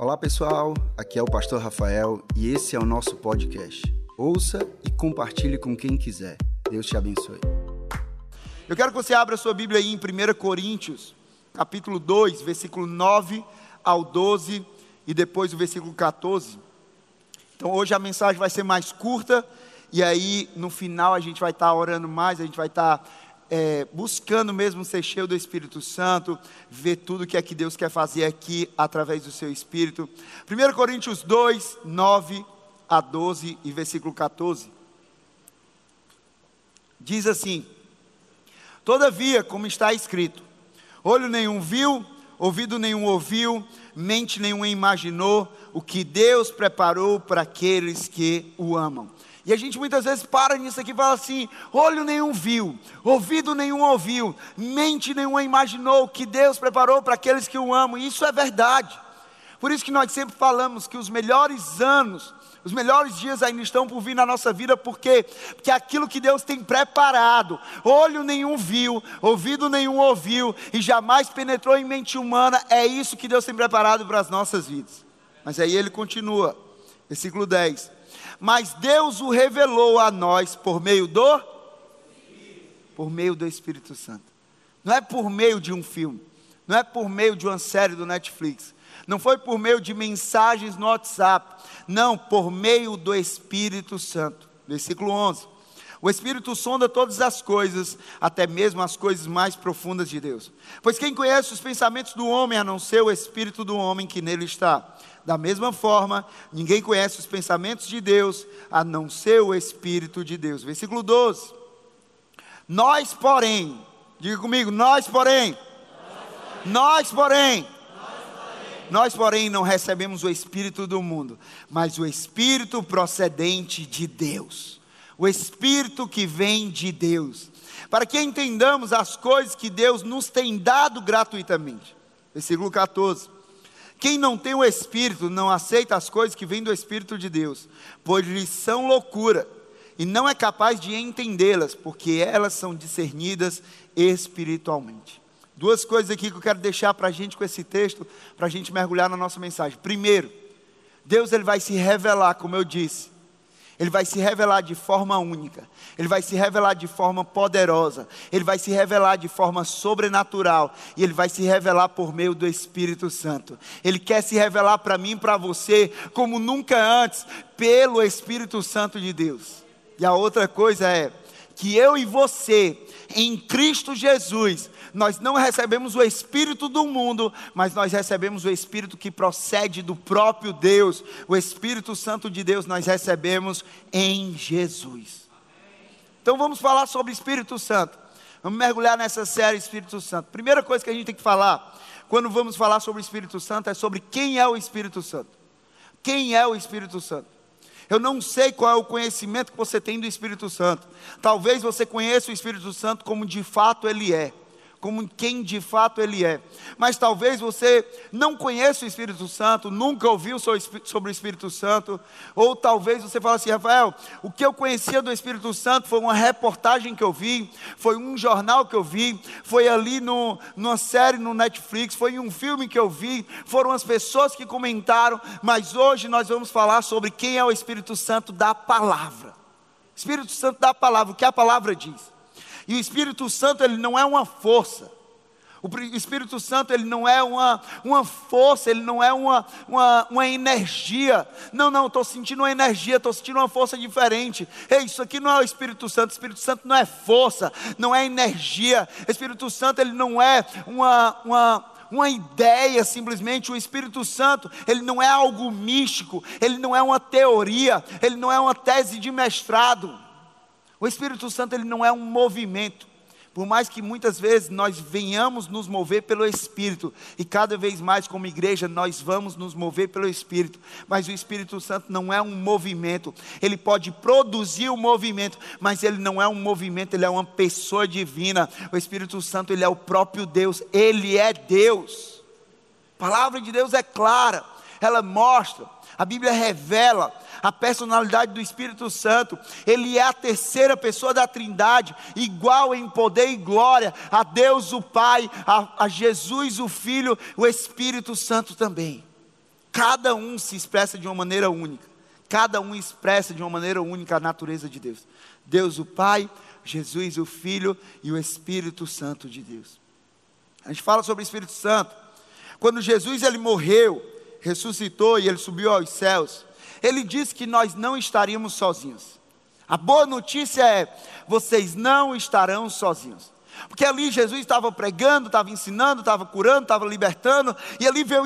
Olá pessoal, aqui é o Pastor Rafael e esse é o nosso podcast. Ouça e compartilhe com quem quiser. Deus te abençoe. Eu quero que você abra sua Bíblia aí em 1 Coríntios, capítulo 2, versículo 9 ao 12 e depois o versículo 14. Então hoje a mensagem vai ser mais curta e aí no final a gente vai estar orando mais, a gente vai estar é, buscando mesmo ser cheio do Espírito Santo, ver tudo que é que Deus quer fazer aqui através do seu Espírito. 1 Coríntios 2, 9 a 12 e versículo 14. Diz assim: Todavia, como está escrito, olho nenhum viu, ouvido nenhum ouviu, mente nenhum imaginou o que Deus preparou para aqueles que o amam. E a gente muitas vezes para nisso aqui e fala assim: olho nenhum viu, ouvido nenhum ouviu, mente nenhuma imaginou que Deus preparou para aqueles que o amam. E isso é verdade. Por isso que nós sempre falamos que os melhores anos, os melhores dias ainda estão por vir na nossa vida, porque porque aquilo que Deus tem preparado, olho nenhum viu, ouvido nenhum ouviu e jamais penetrou em mente humana, é isso que Deus tem preparado para as nossas vidas. Mas aí ele continua, versículo 10 mas Deus o revelou a nós por meio do por meio do Espírito Santo. Não é por meio de um filme, não é por meio de uma série do Netflix, não foi por meio de mensagens no WhatsApp, não, por meio do Espírito Santo. Versículo 11. O Espírito sonda todas as coisas, até mesmo as coisas mais profundas de Deus. Pois quem conhece os pensamentos do homem a não ser o Espírito do homem que nele está? Da mesma forma, ninguém conhece os pensamentos de Deus a não ser o Espírito de Deus. Versículo 12. Nós, porém, diga comigo, nós, porém, nós, porém, nós, porém, não recebemos o Espírito do mundo, mas o Espírito procedente de Deus, o Espírito que vem de Deus, para que entendamos as coisas que Deus nos tem dado gratuitamente. Versículo 14. Quem não tem o Espírito não aceita as coisas que vêm do Espírito de Deus, pois lhes são loucura, e não é capaz de entendê-las, porque elas são discernidas espiritualmente. Duas coisas aqui que eu quero deixar para a gente com esse texto, para a gente mergulhar na nossa mensagem. Primeiro, Deus ele vai se revelar, como eu disse, ele vai se revelar de forma única, ele vai se revelar de forma poderosa, ele vai se revelar de forma sobrenatural e ele vai se revelar por meio do Espírito Santo. Ele quer se revelar para mim e para você como nunca antes, pelo Espírito Santo de Deus. E a outra coisa é que eu e você, em Cristo Jesus, nós não recebemos o Espírito do mundo, mas nós recebemos o Espírito que procede do próprio Deus. O Espírito Santo de Deus nós recebemos em Jesus. Então vamos falar sobre Espírito Santo. Vamos mergulhar nessa série Espírito Santo. Primeira coisa que a gente tem que falar, quando vamos falar sobre o Espírito Santo, é sobre quem é o Espírito Santo. Quem é o Espírito Santo? Eu não sei qual é o conhecimento que você tem do Espírito Santo. Talvez você conheça o Espírito Santo como de fato ele é como quem de fato Ele é. Mas talvez você não conheça o Espírito Santo, nunca ouviu sobre o Espírito Santo, ou talvez você fale assim, Rafael, o que eu conhecia do Espírito Santo foi uma reportagem que eu vi, foi um jornal que eu vi, foi ali no, numa série no Netflix, foi um filme que eu vi, foram as pessoas que comentaram, mas hoje nós vamos falar sobre quem é o Espírito Santo da palavra. Espírito Santo da palavra, o que a palavra diz. E o Espírito Santo, ele não é uma força. O Espírito Santo, ele não é uma, uma força, ele não é uma, uma, uma energia. Não, não, estou sentindo uma energia, estou sentindo uma força diferente. Ei, isso aqui não é o Espírito Santo. O Espírito Santo não é força, não é energia. O Espírito Santo, ele não é uma, uma, uma ideia simplesmente. O Espírito Santo, ele não é algo místico, ele não é uma teoria, ele não é uma tese de mestrado. O Espírito Santo ele não é um movimento. Por mais que muitas vezes nós venhamos nos mover pelo Espírito, e cada vez mais como igreja nós vamos nos mover pelo Espírito, mas o Espírito Santo não é um movimento, ele pode produzir o um movimento, mas ele não é um movimento, ele é uma pessoa divina. O Espírito Santo, ele é o próprio Deus, ele é Deus. A palavra de Deus é clara, ela mostra, a Bíblia revela a personalidade do Espírito Santo. Ele é a terceira pessoa da Trindade, igual em poder e glória a Deus o Pai, a, a Jesus o Filho, o Espírito Santo também. cada um se expressa de uma maneira única. Cada um expressa de uma maneira única a natureza de Deus. Deus o Pai, Jesus o Filho e o Espírito Santo de Deus. A gente fala sobre o Espírito Santo. Quando Jesus ele morreu, ressuscitou e ele subiu aos céus, ele disse que nós não estaríamos sozinhos. A boa notícia é: vocês não estarão sozinhos. Porque ali Jesus estava pregando, estava ensinando, estava curando, estava libertando, e ali veio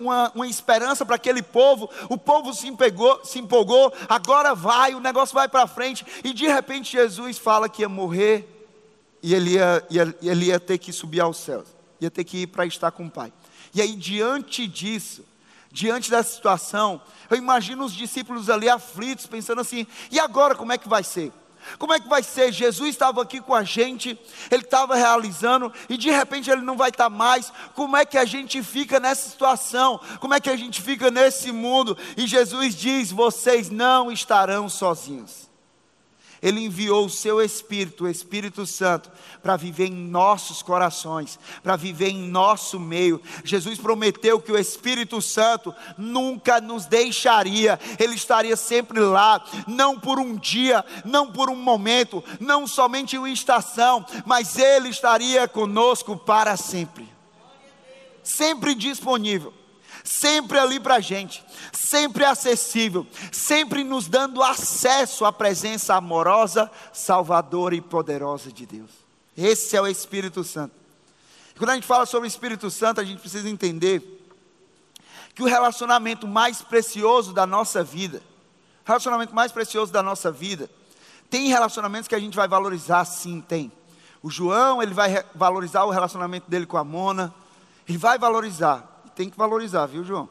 uma, uma esperança para aquele povo. O povo se, empegou, se empolgou, agora vai, o negócio vai para frente, e de repente Jesus fala que ia morrer e ele ia, ia, ele ia ter que subir aos céus, ia ter que ir para estar com o Pai. E aí, diante disso, diante dessa situação, eu imagino os discípulos ali aflitos, pensando assim: e agora como é que vai ser? Como é que vai ser? Jesus estava aqui com a gente, ele estava realizando, e de repente ele não vai estar mais. Como é que a gente fica nessa situação? Como é que a gente fica nesse mundo? E Jesus diz: vocês não estarão sozinhos. Ele enviou o seu Espírito, o Espírito Santo, para viver em nossos corações, para viver em nosso meio. Jesus prometeu que o Espírito Santo nunca nos deixaria, ele estaria sempre lá, não por um dia, não por um momento, não somente em uma estação, mas ele estaria conosco para sempre. Sempre disponível sempre ali para a gente, sempre acessível, sempre nos dando acesso à presença amorosa, salvadora e poderosa de Deus. Esse é o Espírito Santo. quando a gente fala sobre o Espírito Santo, a gente precisa entender que o relacionamento mais precioso da nossa vida, relacionamento mais precioso da nossa vida, tem relacionamentos que a gente vai valorizar, sim, tem. O João, ele vai valorizar o relacionamento dele com a Mona, ele vai valorizar tem que valorizar, viu, João?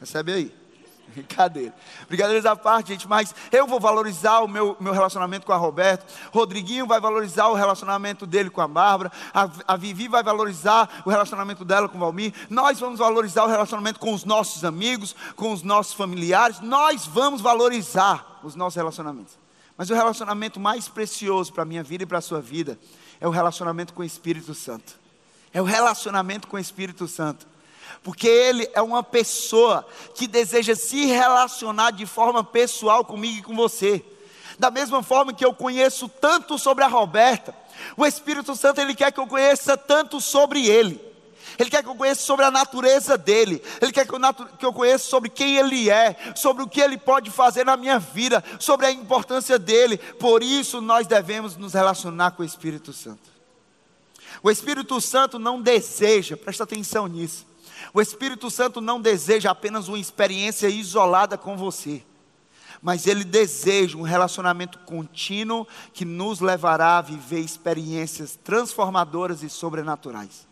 Recebe aí. Brincadeira. Brincadeiras à parte, gente, mas eu vou valorizar o meu, meu relacionamento com a Roberto. Rodriguinho vai valorizar o relacionamento dele com a Bárbara. A, a Vivi vai valorizar o relacionamento dela com o Valmir. Nós vamos valorizar o relacionamento com os nossos amigos, com os nossos familiares. Nós vamos valorizar os nossos relacionamentos. Mas o relacionamento mais precioso para a minha vida e para a sua vida é o relacionamento com o Espírito Santo. É o relacionamento com o Espírito Santo porque ele é uma pessoa que deseja se relacionar de forma pessoal comigo e com você. Da mesma forma que eu conheço tanto sobre a Roberta, o Espírito Santo ele quer que eu conheça tanto sobre ele. Ele quer que eu conheça sobre a natureza dele. Ele quer que eu, que eu conheça sobre quem ele é, sobre o que ele pode fazer na minha vida, sobre a importância dele. Por isso nós devemos nos relacionar com o Espírito Santo. O Espírito Santo não deseja, presta atenção nisso. O Espírito Santo não deseja apenas uma experiência isolada com você, mas ele deseja um relacionamento contínuo que nos levará a viver experiências transformadoras e sobrenaturais.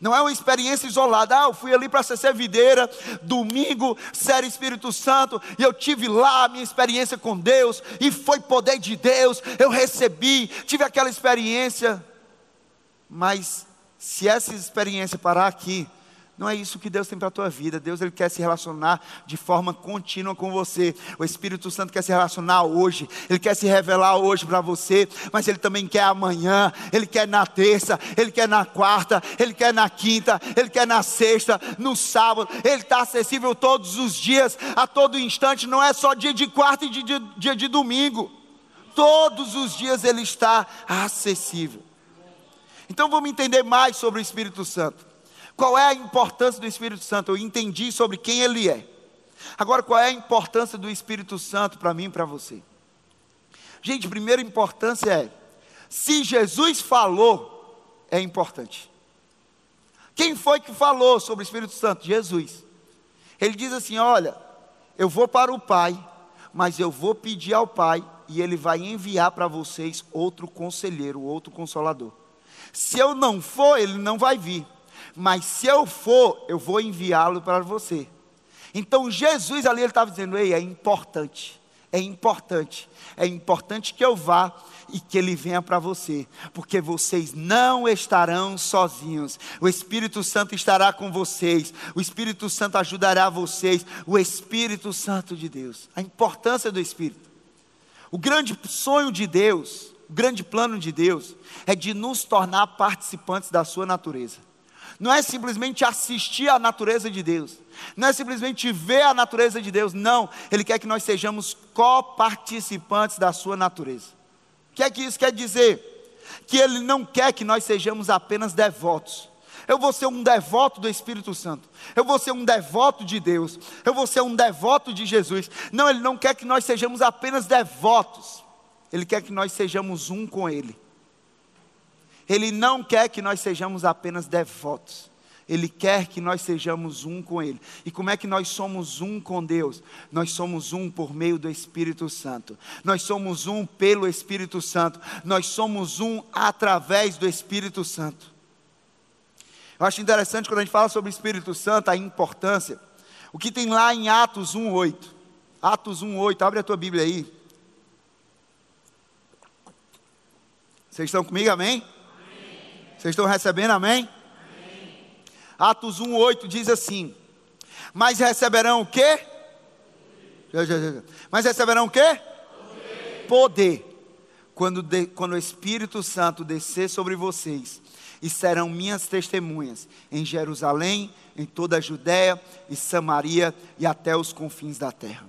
Não é uma experiência isolada. Ah, eu fui ali para ser videira, domingo, série Espírito Santo, e eu tive lá a minha experiência com Deus, e foi poder de Deus, eu recebi, tive aquela experiência. Mas se essa experiência parar aqui, não é isso que Deus tem para a tua vida. Deus ele quer se relacionar de forma contínua com você. O Espírito Santo quer se relacionar hoje. Ele quer se revelar hoje para você, mas ele também quer amanhã, ele quer na terça, ele quer na quarta, ele quer na quinta, ele quer na sexta, no sábado. Ele está acessível todos os dias, a todo instante, não é só dia de quarta e dia de, dia de domingo. Todos os dias ele está acessível. Então vamos entender mais sobre o Espírito Santo. Qual é a importância do Espírito Santo? Eu entendi sobre quem ele é. Agora, qual é a importância do Espírito Santo para mim e para você? Gente, a primeira importância é: se Jesus falou, é importante. Quem foi que falou sobre o Espírito Santo? Jesus. Ele diz assim: Olha, eu vou para o Pai, mas eu vou pedir ao Pai e Ele vai enviar para vocês outro conselheiro, outro consolador. Se eu não for, Ele não vai vir mas se eu for, eu vou enviá-lo para você. Então Jesus ali ele estava dizendo: Ei, é importante, é importante, é importante que eu vá e que ele venha para você, porque vocês não estarão sozinhos. O Espírito Santo estará com vocês, o Espírito Santo ajudará vocês, o Espírito Santo de Deus. A importância do Espírito. O grande sonho de Deus, o grande plano de Deus é de nos tornar participantes da sua natureza não é simplesmente assistir à natureza de Deus, não é simplesmente ver a natureza de Deus, não, Ele quer que nós sejamos coparticipantes da Sua natureza. O que é que isso quer dizer? Que Ele não quer que nós sejamos apenas devotos. Eu vou ser um devoto do Espírito Santo. Eu vou ser um devoto de Deus. Eu vou ser um devoto de Jesus. Não, Ele não quer que nós sejamos apenas devotos. Ele quer que nós sejamos um com Ele. Ele não quer que nós sejamos apenas devotos. Ele quer que nós sejamos um com Ele. E como é que nós somos um com Deus? Nós somos um por meio do Espírito Santo. Nós somos um pelo Espírito Santo. Nós somos um através do Espírito Santo. Eu acho interessante quando a gente fala sobre o Espírito Santo, a importância. O que tem lá em Atos 1,8. Atos 1,8, abre a tua Bíblia aí. Vocês estão comigo, amém? Vocês estão recebendo, amém? amém. Atos 1,8 diz assim: Mas receberão o quê? Mas receberão o quê? Poder. Quando, de, quando o Espírito Santo descer sobre vocês, e serão minhas testemunhas em Jerusalém, em toda a Judéia e Samaria e até os confins da terra.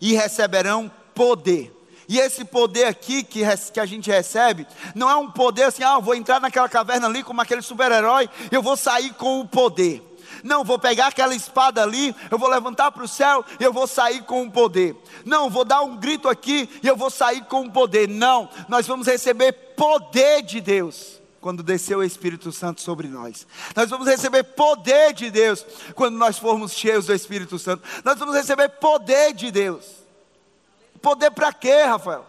E receberão poder e esse poder aqui que, que a gente recebe, não é um poder assim, ah, eu vou entrar naquela caverna ali como aquele super-herói, eu vou sair com o poder. Não, vou pegar aquela espada ali, eu vou levantar para o céu e eu vou sair com o poder. Não, vou dar um grito aqui e eu vou sair com o poder. Não, nós vamos receber poder de Deus quando descer o Espírito Santo sobre nós. Nós vamos receber poder de Deus quando nós formos cheios do Espírito Santo. Nós vamos receber poder de Deus. Poder para quê, Rafael?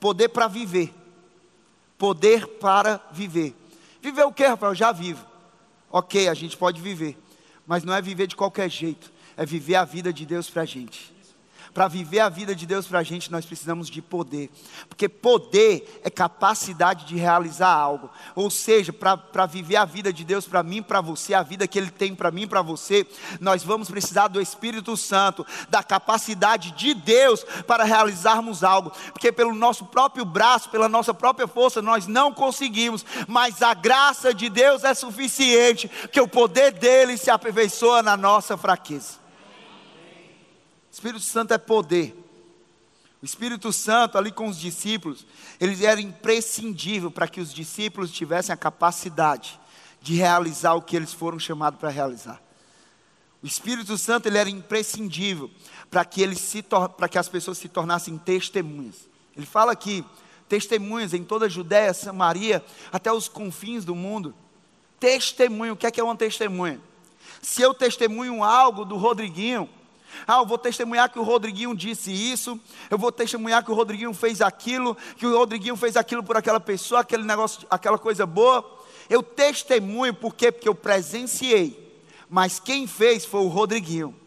Poder para viver. Poder para viver. Viver o que, Rafael? Já vivo. Ok, a gente pode viver, mas não é viver de qualquer jeito, é viver a vida de Deus para a gente. Para viver a vida de Deus para a gente, nós precisamos de poder. Porque poder é capacidade de realizar algo. Ou seja, para viver a vida de Deus para mim, para você, a vida que Ele tem para mim, para você, nós vamos precisar do Espírito Santo, da capacidade de Deus para realizarmos algo. Porque pelo nosso próprio braço, pela nossa própria força, nós não conseguimos. Mas a graça de Deus é suficiente, que o poder dele se aperfeiçoa na nossa fraqueza. Espírito Santo é poder. O Espírito Santo, ali com os discípulos, ele era imprescindível para que os discípulos tivessem a capacidade de realizar o que eles foram chamados para realizar. O Espírito Santo ele era imprescindível para que, eles se para que as pessoas se tornassem testemunhas. Ele fala aqui, testemunhas em toda a Judéia, Samaria, até os confins do mundo. Testemunho, o que é que é uma testemunha? Se eu testemunho algo do Rodriguinho, ah, eu vou testemunhar que o Rodriguinho disse isso, eu vou testemunhar que o Rodriguinho fez aquilo, que o Rodriguinho fez aquilo por aquela pessoa, aquele negócio, aquela coisa boa. Eu testemunho por quê? Porque eu presenciei. Mas quem fez foi o Rodriguinho.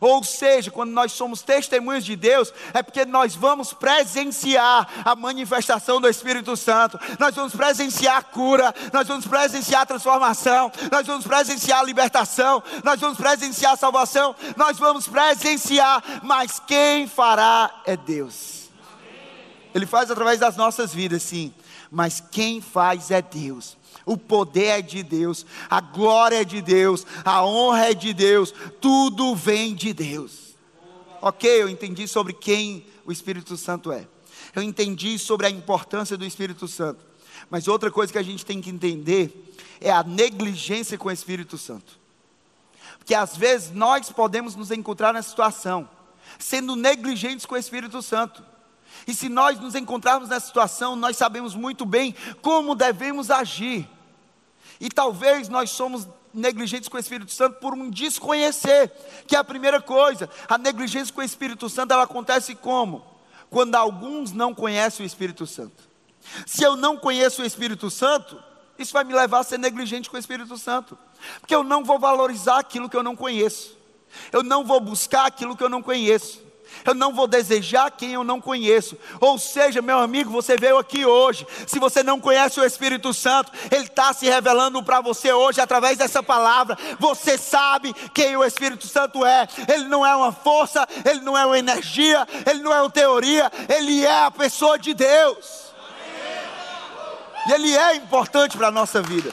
Ou seja, quando nós somos testemunhas de Deus, é porque nós vamos presenciar a manifestação do Espírito Santo, nós vamos presenciar a cura, nós vamos presenciar a transformação, nós vamos presenciar a libertação, nós vamos presenciar a salvação, nós vamos presenciar, mas quem fará é Deus. Ele faz através das nossas vidas, sim, mas quem faz é Deus o poder é de Deus, a glória é de Deus, a honra é de Deus, tudo vem de Deus. Ok, eu entendi sobre quem o Espírito Santo é, eu entendi sobre a importância do Espírito Santo, mas outra coisa que a gente tem que entender é a negligência com o Espírito Santo, porque às vezes nós podemos nos encontrar nessa situação, sendo negligentes com o Espírito Santo. E se nós nos encontrarmos nessa situação, nós sabemos muito bem como devemos agir. E talvez nós somos negligentes com o Espírito Santo por um desconhecer, que é a primeira coisa. A negligência com o Espírito Santo ela acontece como? Quando alguns não conhecem o Espírito Santo. Se eu não conheço o Espírito Santo, isso vai me levar a ser negligente com o Espírito Santo, porque eu não vou valorizar aquilo que eu não conheço. Eu não vou buscar aquilo que eu não conheço eu não vou desejar quem eu não conheço. Ou seja, meu amigo, você veio aqui hoje. Se você não conhece o Espírito Santo, Ele está se revelando para você hoje através dessa palavra. Você sabe quem o Espírito Santo é. Ele não é uma força, ele não é uma energia, ele não é uma teoria, ele é a pessoa de Deus. E ele é importante para a nossa vida.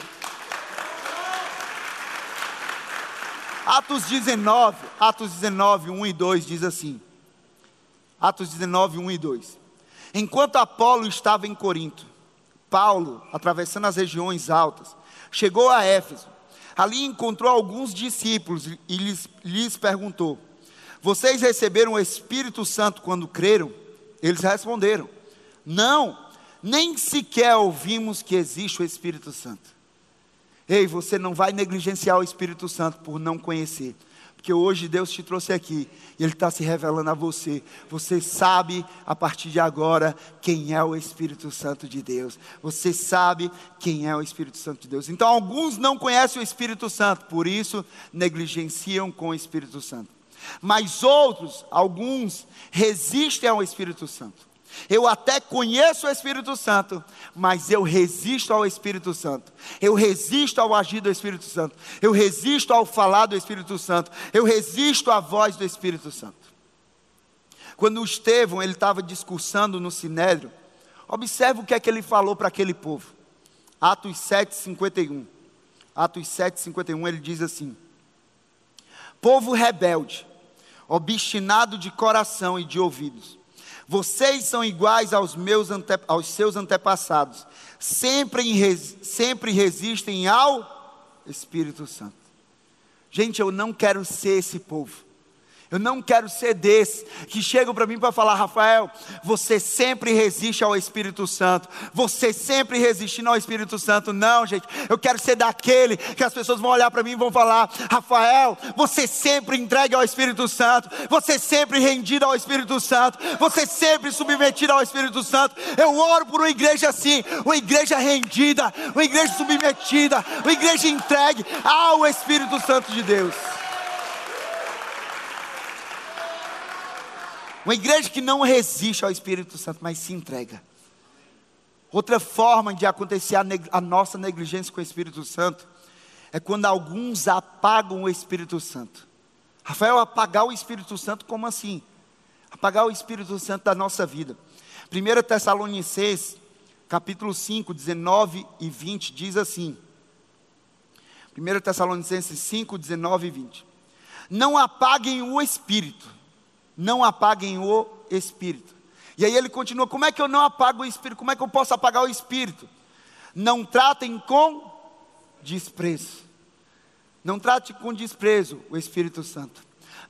Atos 19, Atos 19, 1 e 2 diz assim. Atos 19, 1 e 2. Enquanto Apolo estava em Corinto, Paulo, atravessando as regiões altas, chegou a Éfeso. Ali encontrou alguns discípulos e lhes, lhes perguntou: Vocês receberam o Espírito Santo quando creram? Eles responderam: Não, nem sequer ouvimos que existe o Espírito Santo. Ei, você não vai negligenciar o Espírito Santo por não conhecer. Porque hoje Deus te trouxe aqui e Ele está se revelando a você. Você sabe a partir de agora quem é o Espírito Santo de Deus. Você sabe quem é o Espírito Santo de Deus. Então, alguns não conhecem o Espírito Santo, por isso negligenciam com o Espírito Santo. Mas outros, alguns, resistem ao Espírito Santo. Eu até conheço o Espírito Santo, mas eu resisto ao Espírito Santo. Eu resisto ao agir do Espírito Santo. Eu resisto ao falar do Espírito Santo. Eu resisto à voz do Espírito Santo. Quando o Estevão ele estava discursando no Sinédrio, observe o que é que ele falou para aquele povo. Atos 7, 51. Atos 7, 51, ele diz assim: Povo rebelde, obstinado de coração e de ouvidos vocês são iguais aos, meus ante, aos seus antepassados, sempre, sempre resistem ao Espírito Santo. Gente, eu não quero ser esse povo. Eu não quero ser desse que chegam para mim para falar, Rafael, você sempre resiste ao Espírito Santo. Você sempre resistindo ao Espírito Santo. Não, gente. Eu quero ser daquele que as pessoas vão olhar para mim e vão falar, Rafael, você sempre entregue ao Espírito Santo. Você sempre rendido ao Espírito Santo. Você sempre submetido ao Espírito Santo. Eu oro por uma igreja assim, uma igreja rendida, uma igreja submetida, uma igreja entregue ao Espírito Santo de Deus. Uma igreja que não resiste ao Espírito Santo, mas se entrega. Outra forma de acontecer a, a, nossa negligência com o Espírito Santo é quando alguns apagam o Espírito Santo. Rafael, apagar o Espírito Santo, como assim? Apagar o Espírito Santo da nossa vida. 1 Tessalonicenses, capítulo 5, 19 e 20, diz assim. 1 Tessalonicenses 5, 19 e 20. Não apaguem o Espírito não apaguem o espírito. E aí ele continua: como é que eu não apago o espírito? Como é que eu posso apagar o espírito? Não tratem com desprezo. Não trate com desprezo o Espírito Santo.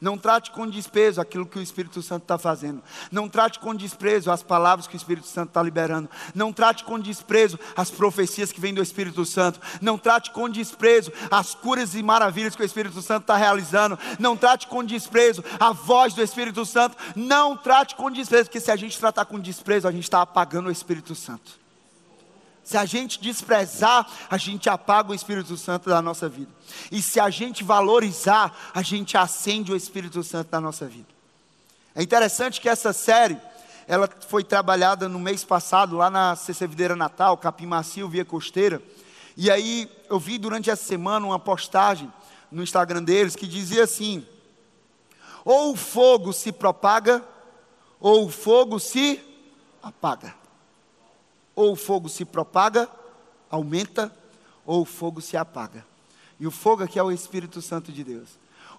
Não trate com desprezo aquilo que o Espírito Santo está fazendo. Não trate com desprezo as palavras que o Espírito Santo está liberando. Não trate com desprezo as profecias que vêm do Espírito Santo. Não trate com desprezo as curas e maravilhas que o Espírito Santo está realizando. Não trate com desprezo a voz do Espírito Santo. Não trate com desprezo, porque se a gente tratar com desprezo, a gente está apagando o Espírito Santo. Se a gente desprezar, a gente apaga o Espírito Santo da nossa vida. E se a gente valorizar, a gente acende o Espírito Santo da nossa vida. É interessante que essa série, ela foi trabalhada no mês passado, lá na CC Natal, Capim Macio, Via Costeira. E aí eu vi durante essa semana uma postagem no Instagram deles que dizia assim: ou o fogo se propaga, ou o fogo se apaga. Ou o fogo se propaga, aumenta, ou o fogo se apaga. E o fogo aqui é o Espírito Santo de Deus.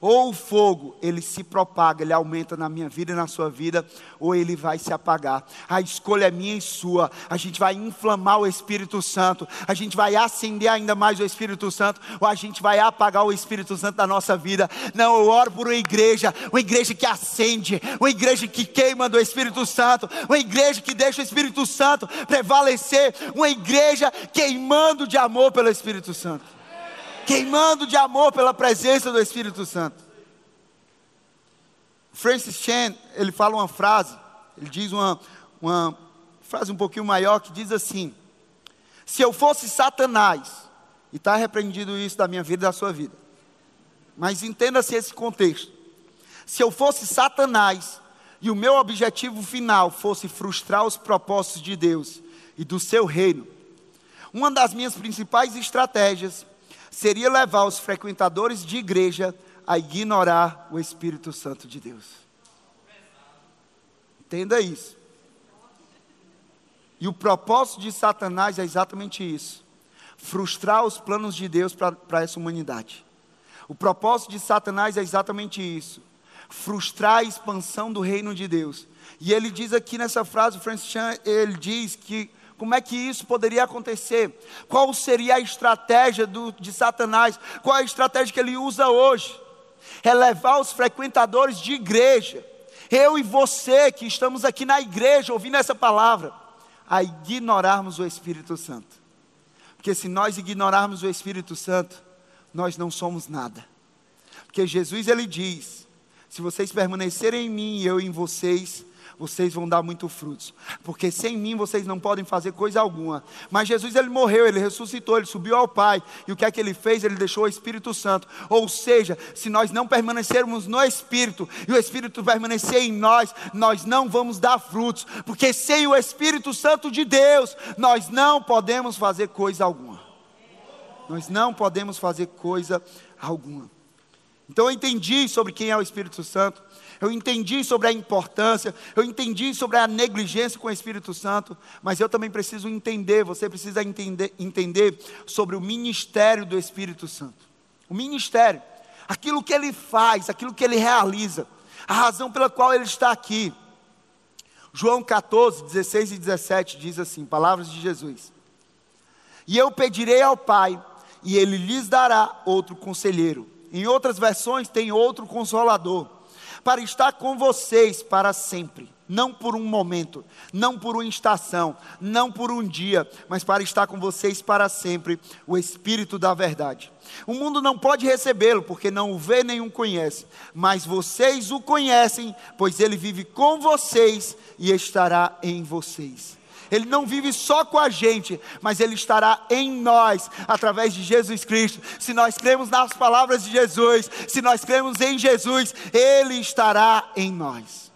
Ou o fogo, ele se propaga, ele aumenta na minha vida e na sua vida, ou ele vai se apagar. A escolha é minha e sua. A gente vai inflamar o Espírito Santo, a gente vai acender ainda mais o Espírito Santo, ou a gente vai apagar o Espírito Santo da nossa vida. Não, eu oro por uma igreja, uma igreja que acende, uma igreja que queima do Espírito Santo, uma igreja que deixa o Espírito Santo prevalecer, uma igreja queimando de amor pelo Espírito Santo queimando de amor pela presença do Espírito Santo. Francis Chan, ele fala uma frase, ele diz uma, uma frase um pouquinho maior que diz assim: Se eu fosse Satanás, e está repreendido isso da minha vida e da sua vida, mas entenda-se esse contexto. Se eu fosse Satanás e o meu objetivo final fosse frustrar os propósitos de Deus e do seu reino, uma das minhas principais estratégias seria levar os frequentadores de igreja a ignorar o Espírito Santo de Deus. Entenda isso. E o propósito de Satanás é exatamente isso: frustrar os planos de Deus para essa humanidade. O propósito de Satanás é exatamente isso: frustrar a expansão do reino de Deus. E ele diz aqui nessa frase, o Francis Chan, ele diz que como é que isso poderia acontecer? Qual seria a estratégia do, de Satanás? Qual a estratégia que ele usa hoje? É levar os frequentadores de igreja, eu e você que estamos aqui na igreja ouvindo essa palavra, a ignorarmos o Espírito Santo. Porque se nós ignorarmos o Espírito Santo, nós não somos nada. Porque Jesus ele diz: se vocês permanecerem em mim e eu em vocês, vocês vão dar muito frutos, porque sem mim vocês não podem fazer coisa alguma. Mas Jesus ele morreu, ele ressuscitou, ele subiu ao Pai, e o que é que ele fez? Ele deixou o Espírito Santo. Ou seja, se nós não permanecermos no Espírito e o Espírito permanecer em nós, nós não vamos dar frutos, porque sem o Espírito Santo de Deus, nós não podemos fazer coisa alguma. Nós não podemos fazer coisa alguma. Então eu entendi sobre quem é o Espírito Santo eu entendi sobre a importância, eu entendi sobre a negligência com o Espírito Santo, mas eu também preciso entender, você precisa entender, entender sobre o ministério do Espírito Santo. O ministério, aquilo que ele faz, aquilo que ele realiza, a razão pela qual ele está aqui. João 14, 16 e 17 diz assim: palavras de Jesus. E eu pedirei ao Pai, e ele lhes dará outro conselheiro. Em outras versões tem outro consolador para estar com vocês para sempre. Não por um momento, não por uma estação, não por um dia, mas para estar com vocês para sempre, o Espírito da Verdade. O mundo não pode recebê-lo, porque não o vê nem o conhece, mas vocês o conhecem, pois ele vive com vocês e estará em vocês. Ele não vive só com a gente, mas Ele estará em nós, através de Jesus Cristo. Se nós cremos nas palavras de Jesus, se nós cremos em Jesus, Ele estará em nós.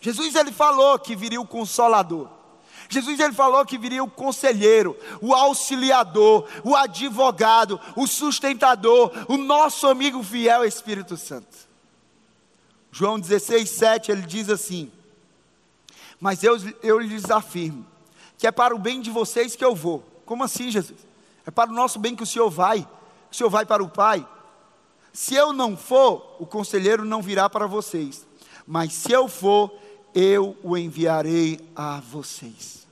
Jesus ele falou que viria o consolador. Jesus ele falou que viria o conselheiro, o auxiliador, o advogado, o sustentador, o nosso amigo fiel Espírito Santo. João 16, 7, ele diz assim: mas eu, eu lhes afirmo que é para o bem de vocês que eu vou. Como assim, Jesus? É para o nosso bem que o Senhor vai. O Senhor vai para o Pai. Se eu não for, o conselheiro não virá para vocês. Mas se eu for, eu o enviarei a vocês.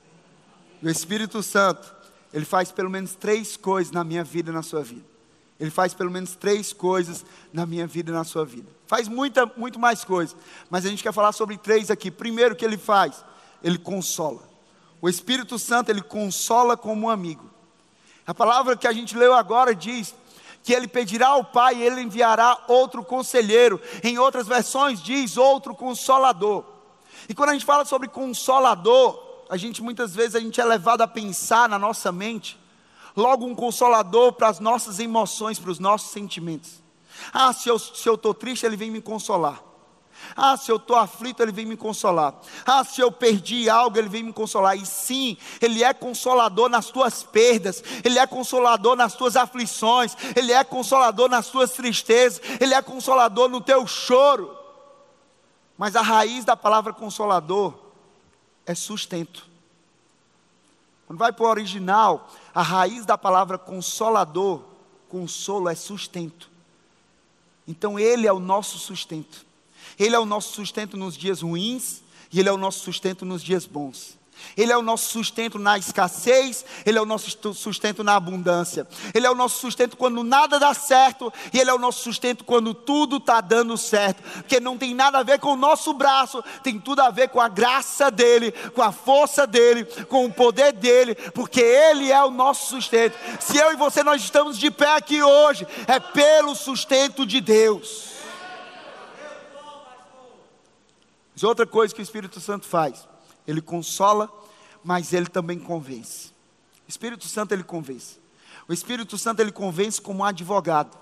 O Espírito Santo, ele faz pelo menos três coisas na minha vida e na sua vida. Ele faz pelo menos três coisas na minha vida e na sua vida. Faz muita, muito mais coisas, mas a gente quer falar sobre três aqui. Primeiro que ele faz, ele consola. O Espírito Santo, ele consola como um amigo. A palavra que a gente leu agora diz que ele pedirá ao Pai ele enviará outro conselheiro. Em outras versões diz outro consolador. E quando a gente fala sobre consolador, a gente muitas vezes a gente é levado a pensar na nossa mente logo um consolador para as nossas emoções, para os nossos sentimentos. Ah, se eu estou triste, ele vem me consolar. Ah, se eu estou aflito, Ele vem me consolar. Ah, se eu perdi algo, Ele vem me consolar. E sim, Ele é consolador nas tuas perdas, Ele é consolador nas tuas aflições, Ele é consolador nas tuas tristezas, Ele é consolador no teu choro. Mas a raiz da palavra consolador é sustento. Quando vai para o original, a raiz da palavra consolador, consolo é sustento. Então Ele é o nosso sustento. Ele é o nosso sustento nos dias ruins e Ele é o nosso sustento nos dias bons. Ele é o nosso sustento na escassez, Ele é o nosso sustento na abundância. Ele é o nosso sustento quando nada dá certo, e Ele é o nosso sustento quando tudo está dando certo. Porque não tem nada a ver com o nosso braço, tem tudo a ver com a graça dEle, com a força dEle, com o poder dEle, porque Ele é o nosso sustento. Se eu e você nós estamos de pé aqui hoje, é pelo sustento de Deus. Mas outra coisa que o Espírito Santo faz ele consola, mas ele também convence. O Espírito Santo ele convence. O Espírito Santo ele convence como advogado.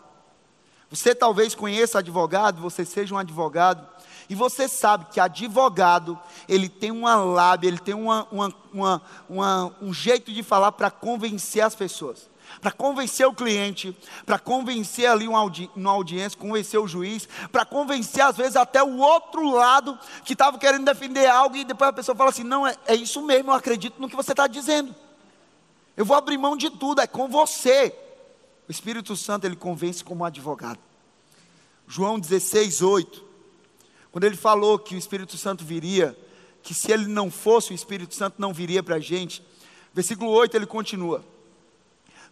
Você talvez conheça advogado, você seja um advogado, e você sabe que advogado, ele tem uma lábia, ele tem uma, uma, uma, um jeito de falar para convencer as pessoas para convencer o cliente, para convencer ali uma, audi uma audiência, convencer o juiz, para convencer às vezes até o outro lado que estava querendo defender algo e depois a pessoa fala assim: não, é, é isso mesmo, eu acredito no que você está dizendo. Eu vou abrir mão de tudo, é com você. O Espírito Santo ele convence como advogado. João 16, 8. Quando ele falou que o Espírito Santo viria, que se ele não fosse, o Espírito Santo não viria para a gente. Versículo 8 ele continua: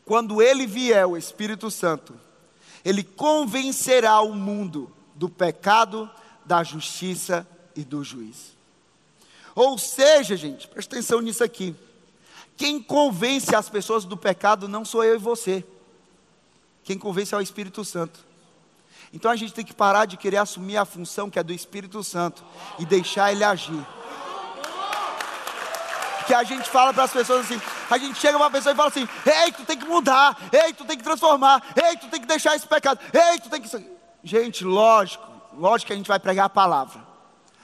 Quando ele vier, o Espírito Santo, ele convencerá o mundo do pecado, da justiça e do juízo. Ou seja, gente, presta atenção nisso aqui. Quem convence as pessoas do pecado não sou eu e você. Quem convence é o Espírito Santo. Então a gente tem que parar de querer assumir a função que é do Espírito Santo e deixar ele agir. Que a gente fala para as pessoas assim, a gente chega uma pessoa e fala assim: "Ei, tu tem que mudar, ei, tu tem que transformar, ei, tu tem que deixar esse pecado, ei, tu tem que Gente, lógico, lógico que a gente vai pregar a palavra.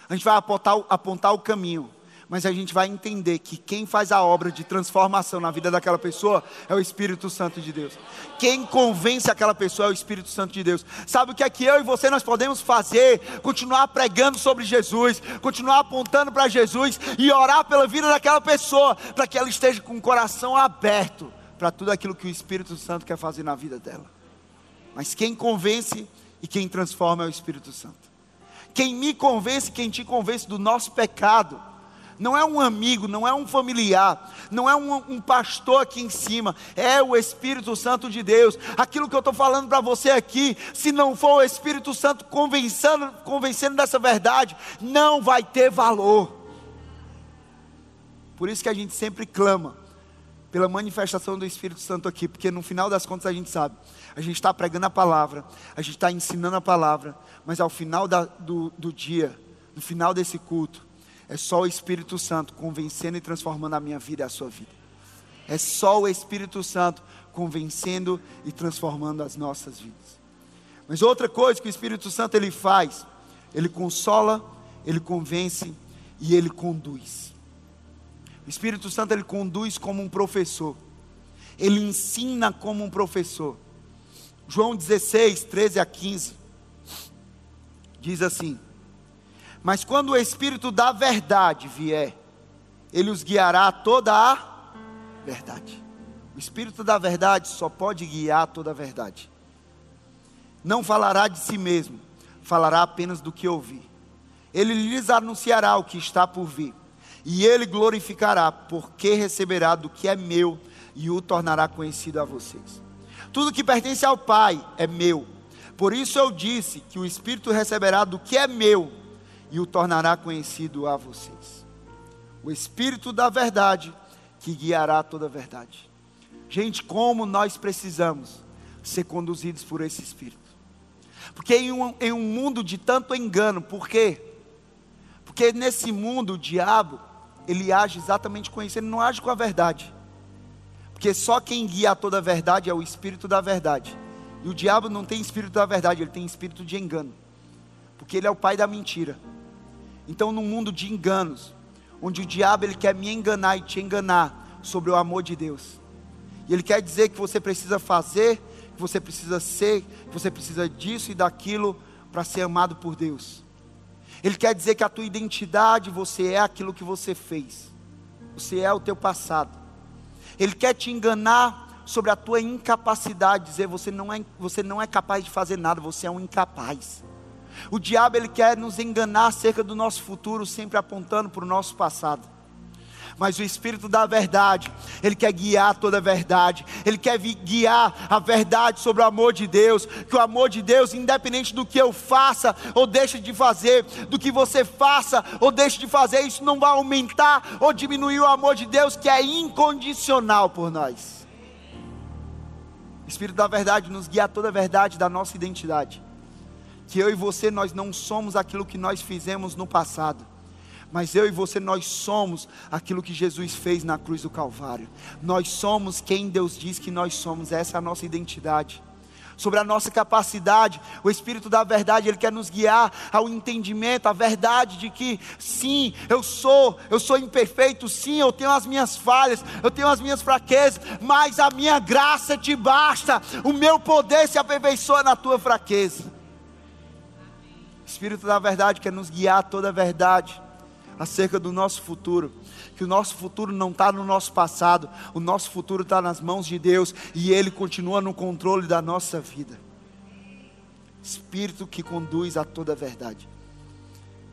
A gente vai apontar, apontar o caminho mas a gente vai entender que quem faz a obra de transformação na vida daquela pessoa é o Espírito Santo de Deus. Quem convence aquela pessoa é o Espírito Santo de Deus. Sabe o que é que eu e você nós podemos fazer? Continuar pregando sobre Jesus, continuar apontando para Jesus e orar pela vida daquela pessoa, para que ela esteja com o coração aberto para tudo aquilo que o Espírito Santo quer fazer na vida dela. Mas quem convence e quem transforma é o Espírito Santo. Quem me convence, quem te convence do nosso pecado, não é um amigo, não é um familiar, não é um, um pastor aqui em cima, é o Espírito Santo de Deus. Aquilo que eu estou falando para você aqui, se não for o Espírito Santo convencendo, convencendo dessa verdade, não vai ter valor. Por isso que a gente sempre clama pela manifestação do Espírito Santo aqui, porque no final das contas a gente sabe, a gente está pregando a palavra, a gente está ensinando a palavra, mas ao final da, do, do dia, no final desse culto, é só o Espírito Santo convencendo e transformando a minha vida e a sua vida. É só o Espírito Santo convencendo e transformando as nossas vidas. Mas outra coisa que o Espírito Santo ele faz, ele consola, ele convence e ele conduz. O Espírito Santo ele conduz como um professor. Ele ensina como um professor. João 16, 13 a 15 diz assim: mas quando o Espírito da verdade vier, ele os guiará a toda a verdade. O Espírito da verdade só pode guiar toda a verdade. Não falará de si mesmo, falará apenas do que ouvir. Ele lhes anunciará o que está por vir, e ele glorificará, porque receberá do que é meu e o tornará conhecido a vocês. Tudo que pertence ao Pai é meu. Por isso eu disse que o Espírito receberá do que é meu e o tornará conhecido a vocês. O Espírito da verdade que guiará toda a verdade. Gente, como nós precisamos ser conduzidos por esse Espírito. Porque em um, em um mundo de tanto engano, por quê? Porque nesse mundo o diabo, ele age exatamente com isso, ele não age com a verdade. Porque só quem guia toda a verdade é o Espírito da verdade. E o diabo não tem espírito da verdade, ele tem espírito de engano. Porque ele é o pai da mentira. Então, num mundo de enganos, onde o diabo ele quer me enganar e te enganar sobre o amor de Deus. E ele quer dizer que você precisa fazer, que você precisa ser, que você precisa disso e daquilo para ser amado por Deus. Ele quer dizer que a tua identidade, você é aquilo que você fez. Você é o teu passado. Ele quer te enganar sobre a tua incapacidade, dizer você não é, você não é capaz de fazer nada, você é um incapaz. O diabo ele quer nos enganar acerca do nosso futuro, sempre apontando para o nosso passado. Mas o Espírito da verdade, Ele quer guiar toda a verdade, Ele quer guiar a verdade sobre o amor de Deus, que o amor de Deus, independente do que eu faça ou deixe de fazer, do que você faça ou deixe de fazer, isso não vai aumentar ou diminuir o amor de Deus, que é incondicional por nós. O Espírito da verdade nos guia a toda a verdade da nossa identidade que eu e você nós não somos aquilo que nós fizemos no passado. Mas eu e você, nós somos aquilo que Jesus fez na cruz do Calvário. Nós somos quem Deus diz que nós somos, essa é a nossa identidade. Sobre a nossa capacidade, o Espírito da verdade, Ele quer nos guiar ao entendimento, à verdade de que, sim, eu sou, eu sou imperfeito, sim, eu tenho as minhas falhas, eu tenho as minhas fraquezas, mas a minha graça te basta, o meu poder se aperfeiçoa na tua fraqueza. Espírito da verdade quer nos guiar a toda a verdade. acerca do nosso futuro. Que o nosso futuro não está no nosso passado, o nosso futuro está nas mãos de Deus e Ele continua no controle da nossa vida. Espírito que conduz a toda a verdade.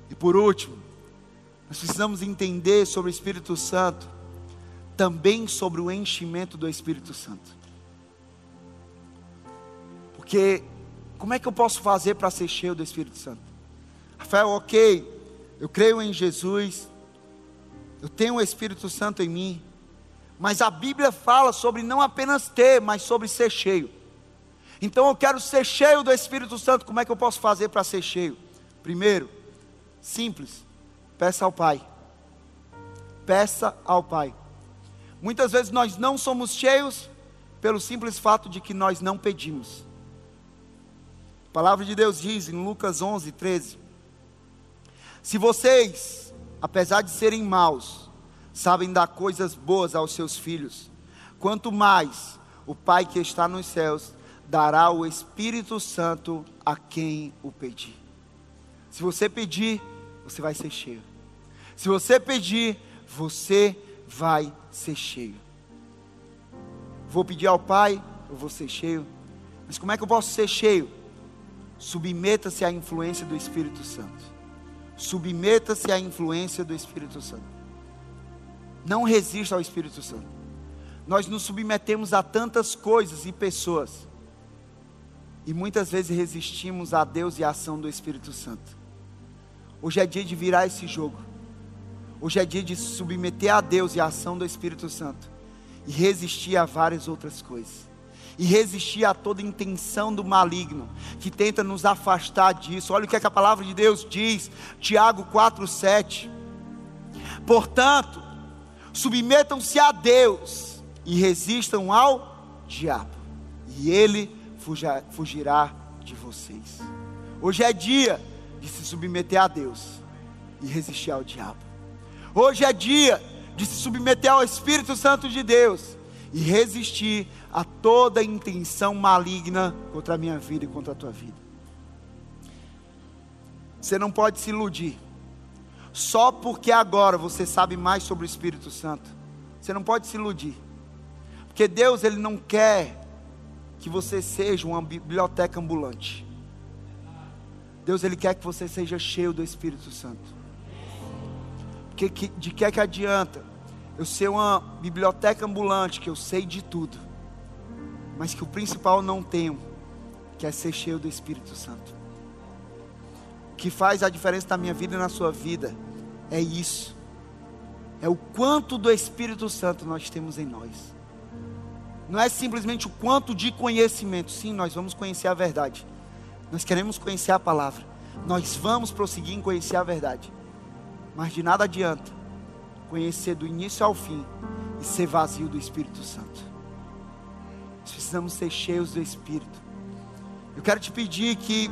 E por último, nós precisamos entender sobre o Espírito Santo, também sobre o enchimento do Espírito Santo. Porque, como é que eu posso fazer para ser cheio do Espírito Santo? Rafael, ok, eu creio em Jesus, eu tenho o Espírito Santo em mim, mas a Bíblia fala sobre não apenas ter, mas sobre ser cheio. Então eu quero ser cheio do Espírito Santo, como é que eu posso fazer para ser cheio? Primeiro, simples, peça ao Pai. Peça ao Pai. Muitas vezes nós não somos cheios pelo simples fato de que nós não pedimos. A palavra de Deus diz em Lucas 11, 13: Se vocês, apesar de serem maus, sabem dar coisas boas aos seus filhos, quanto mais o Pai que está nos céus dará o Espírito Santo a quem o pedir. Se você pedir, você vai ser cheio. Se você pedir, você vai ser cheio. Vou pedir ao Pai, eu vou ser cheio. Mas como é que eu posso ser cheio? Submeta-se à influência do Espírito Santo. Submeta-se à influência do Espírito Santo. Não resista ao Espírito Santo. Nós nos submetemos a tantas coisas e pessoas. E muitas vezes resistimos a Deus e à ação do Espírito Santo. Hoje é dia de virar esse jogo. Hoje é dia de se submeter a Deus e à ação do Espírito Santo. E resistir a várias outras coisas. E resistir a toda intenção do maligno que tenta nos afastar disso. Olha o que, é que a palavra de Deus diz, Tiago 4,7. Portanto, submetam-se a Deus e resistam ao diabo, e ele fugirá de vocês. Hoje é dia de se submeter a Deus e resistir ao diabo. Hoje é dia de se submeter ao Espírito Santo de Deus e resistir a toda intenção maligna contra a minha vida e contra a tua vida. Você não pode se iludir. Só porque agora você sabe mais sobre o Espírito Santo. Você não pode se iludir. Porque Deus ele não quer que você seja uma biblioteca ambulante. Deus ele quer que você seja cheio do Espírito Santo. Porque que, de que é que adianta eu ser uma biblioteca ambulante, que eu sei de tudo, mas que o principal não tenho, que é ser cheio do Espírito Santo. O que faz a diferença na minha vida e na sua vida é isso. É o quanto do Espírito Santo nós temos em nós. Não é simplesmente o quanto de conhecimento. Sim, nós vamos conhecer a verdade. Nós queremos conhecer a palavra. Nós vamos prosseguir em conhecer a verdade. Mas de nada adianta conhecer do início ao fim e ser vazio do Espírito Santo. Nós precisamos ser cheios do Espírito. Eu quero te pedir que,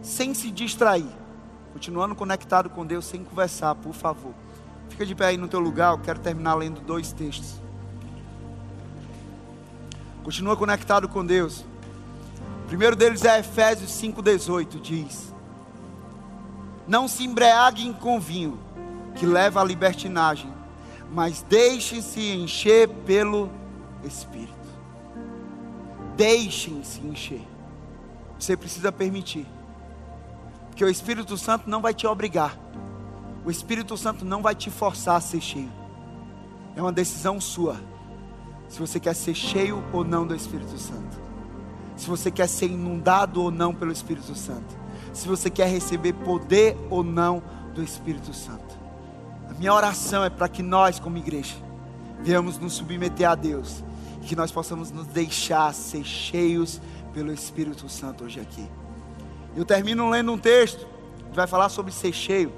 sem se distrair, continuando conectado com Deus, sem conversar, por favor. Fica de pé aí no teu lugar, eu quero terminar lendo dois textos. Continua conectado com Deus. O primeiro deles é Efésios 5,18, diz: não se embriaguem com vinho, que leva à libertinagem, mas deixem-se encher pelo Espírito. Deixem-se encher. Você precisa permitir. Porque o Espírito Santo não vai te obrigar. O Espírito Santo não vai te forçar a ser cheio. É uma decisão sua. Se você quer ser cheio ou não do Espírito Santo. Se você quer ser inundado ou não pelo Espírito Santo se você quer receber poder ou não do Espírito Santo. Minha oração é para que nós, como igreja, venhamos nos submeter a Deus e que nós possamos nos deixar ser cheios pelo Espírito Santo hoje aqui. Eu termino lendo um texto que vai falar sobre ser cheio.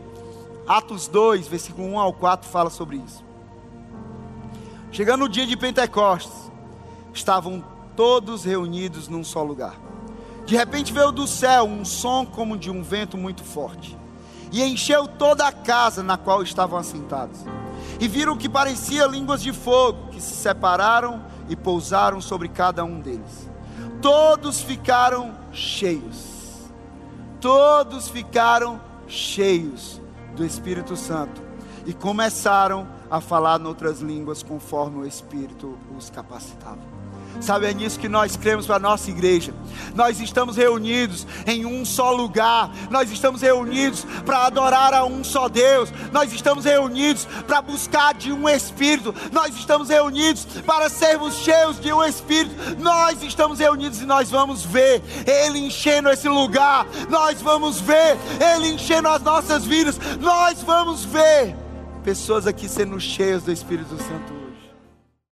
Atos 2, versículo 1 ao 4 fala sobre isso. Chegando o dia de Pentecostes, estavam todos reunidos num só lugar. De repente veio do céu um som como de um vento muito forte, e encheu toda a casa na qual estavam assentados. E viram que parecia línguas de fogo, que se separaram e pousaram sobre cada um deles. Todos ficaram cheios. Todos ficaram cheios do Espírito Santo e começaram a falar em outras línguas conforme o Espírito os capacitava. Sabe, é nisso que nós cremos para a nossa igreja. Nós estamos reunidos em um só lugar. Nós estamos reunidos para adorar a um só Deus. Nós estamos reunidos para buscar de um Espírito. Nós estamos reunidos para sermos cheios de um Espírito. Nós estamos reunidos e nós vamos ver Ele enchendo esse lugar. Nós vamos ver Ele enchendo as nossas vidas. Nós vamos ver pessoas aqui sendo cheias do Espírito Santo